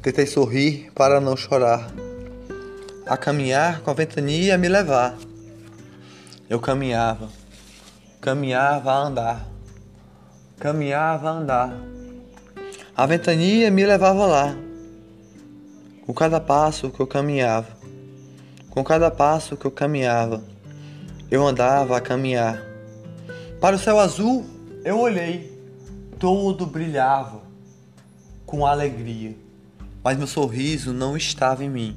Tentei sorrir para não chorar. A caminhar com a ventania me levar. Eu caminhava, caminhava a andar, caminhava a andar. A ventania me levava lá. Com cada passo que eu caminhava, com cada passo que eu caminhava, eu andava a caminhar. Para o céu azul eu olhei, todo brilhava com alegria, mas meu sorriso não estava em mim.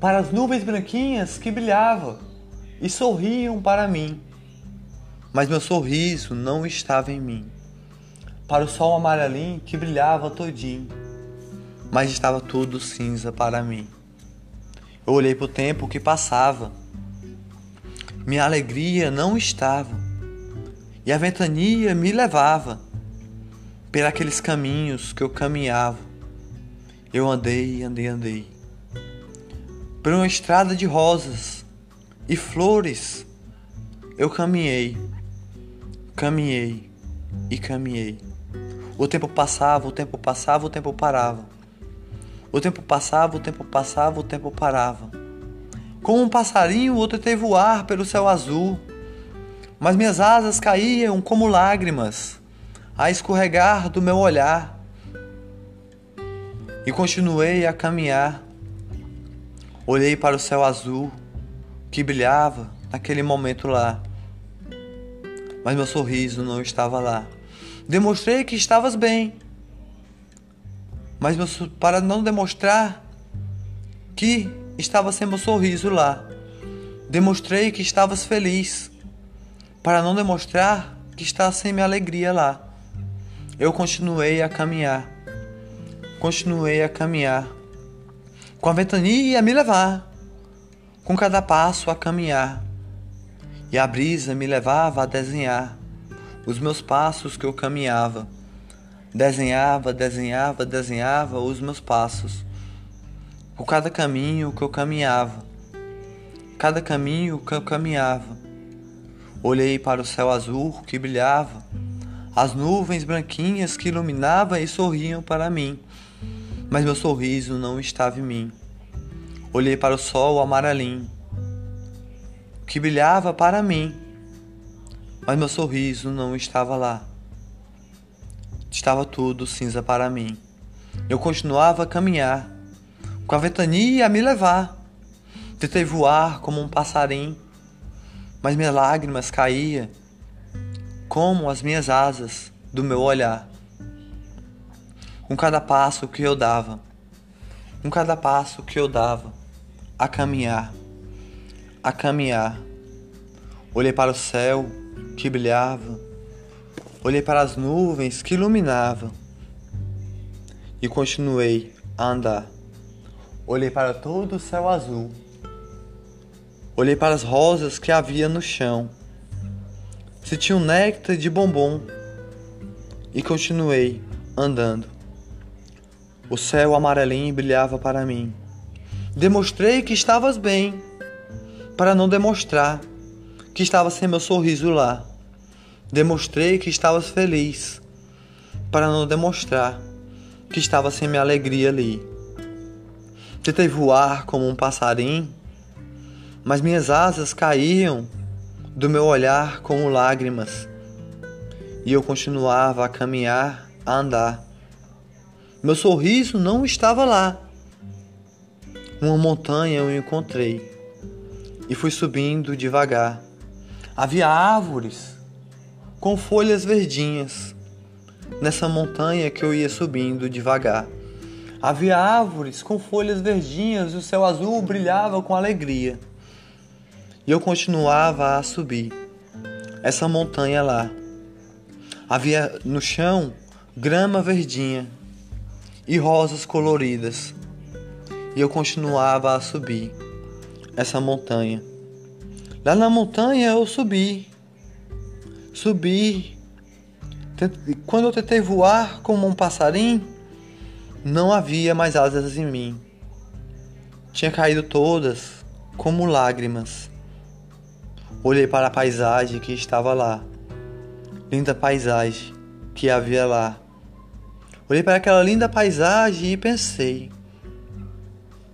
Para as nuvens branquinhas que brilhavam e sorriam para mim, mas meu sorriso não estava em mim. Para o sol amarelinho que brilhava todinho, mas estava tudo cinza para mim. Eu olhei para o tempo que passava, minha alegria não estava, e a ventania me levava por aqueles caminhos que eu caminhava. Eu andei, andei, andei. Por uma estrada de rosas e flores, eu caminhei, caminhei e caminhei. O tempo passava, o tempo passava, o tempo parava. O tempo passava, o tempo passava, o tempo parava. Como um passarinho, outro tentei voar pelo céu azul, mas minhas asas caíam como lágrimas a escorregar do meu olhar. E continuei a caminhar. Olhei para o céu azul que brilhava naquele momento lá. Mas meu sorriso não estava lá. Demonstrei que estavas bem. Mas meu, para não demonstrar que estava sem meu sorriso lá. Demonstrei que estavas feliz. Para não demonstrar que está sem minha alegria lá eu continuei a caminhar. Continuei a caminhar. Com a ventania a me levar. Com cada passo a caminhar. E a brisa me levava a desenhar os meus passos que eu caminhava. Desenhava, desenhava, desenhava os meus passos. Por cada caminho que eu caminhava. Cada caminho que eu caminhava. Olhei para o céu azul que brilhava as nuvens branquinhas que iluminavam e sorriam para mim, mas meu sorriso não estava em mim. Olhei para o sol amarelinho, que brilhava para mim, mas meu sorriso não estava lá. Estava tudo cinza para mim. Eu continuava a caminhar, com a ventania a me levar. Tentei voar como um passarinho, mas minhas lágrimas caíam como as minhas asas do meu olhar. Com cada passo que eu dava, com cada passo que eu dava, a caminhar, a caminhar. Olhei para o céu que brilhava, olhei para as nuvens que iluminavam e continuei a andar. Olhei para todo o céu azul, olhei para as rosas que havia no chão. Senti um néctar de bombom. E continuei andando. O céu amarelinho brilhava para mim. Demonstrei que estavas bem, para não demonstrar que estava sem meu sorriso lá. Demonstrei que estavas feliz, para não demonstrar que estava sem minha alegria ali. Tentei voar como um passarinho, mas minhas asas caíam do meu olhar como lágrimas, e eu continuava a caminhar, a andar. Meu sorriso não estava lá. Uma montanha eu encontrei e fui subindo devagar. Havia árvores com folhas verdinhas nessa montanha que eu ia subindo devagar. Havia árvores com folhas verdinhas e o céu azul brilhava com alegria. E eu continuava a subir essa montanha lá. Havia no chão grama verdinha e rosas coloridas. E eu continuava a subir essa montanha. Lá na montanha eu subi. Subi. Quando eu tentei voar como um passarinho, não havia mais asas em mim. Tinha caído todas como lágrimas. Olhei para a paisagem que estava lá. Linda paisagem que havia lá. Olhei para aquela linda paisagem e pensei: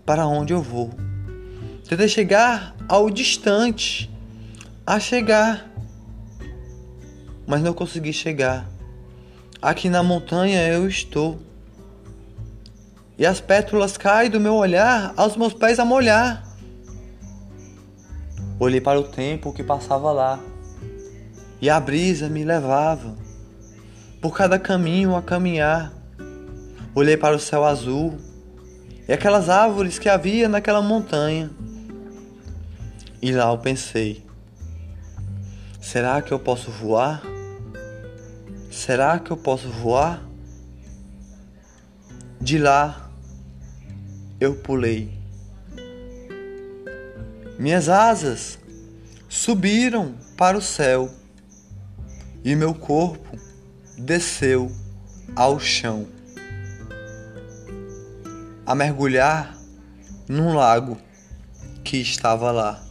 para onde eu vou? Tentei chegar ao distante, a chegar, mas não consegui chegar. Aqui na montanha eu estou. E as pétalas caem do meu olhar aos meus pés a molhar. Olhei para o tempo que passava lá, e a brisa me levava por cada caminho a caminhar. Olhei para o céu azul e aquelas árvores que havia naquela montanha. E lá eu pensei: será que eu posso voar? Será que eu posso voar? De lá eu pulei. Minhas asas subiram para o céu e meu corpo desceu ao chão a mergulhar num lago que estava lá.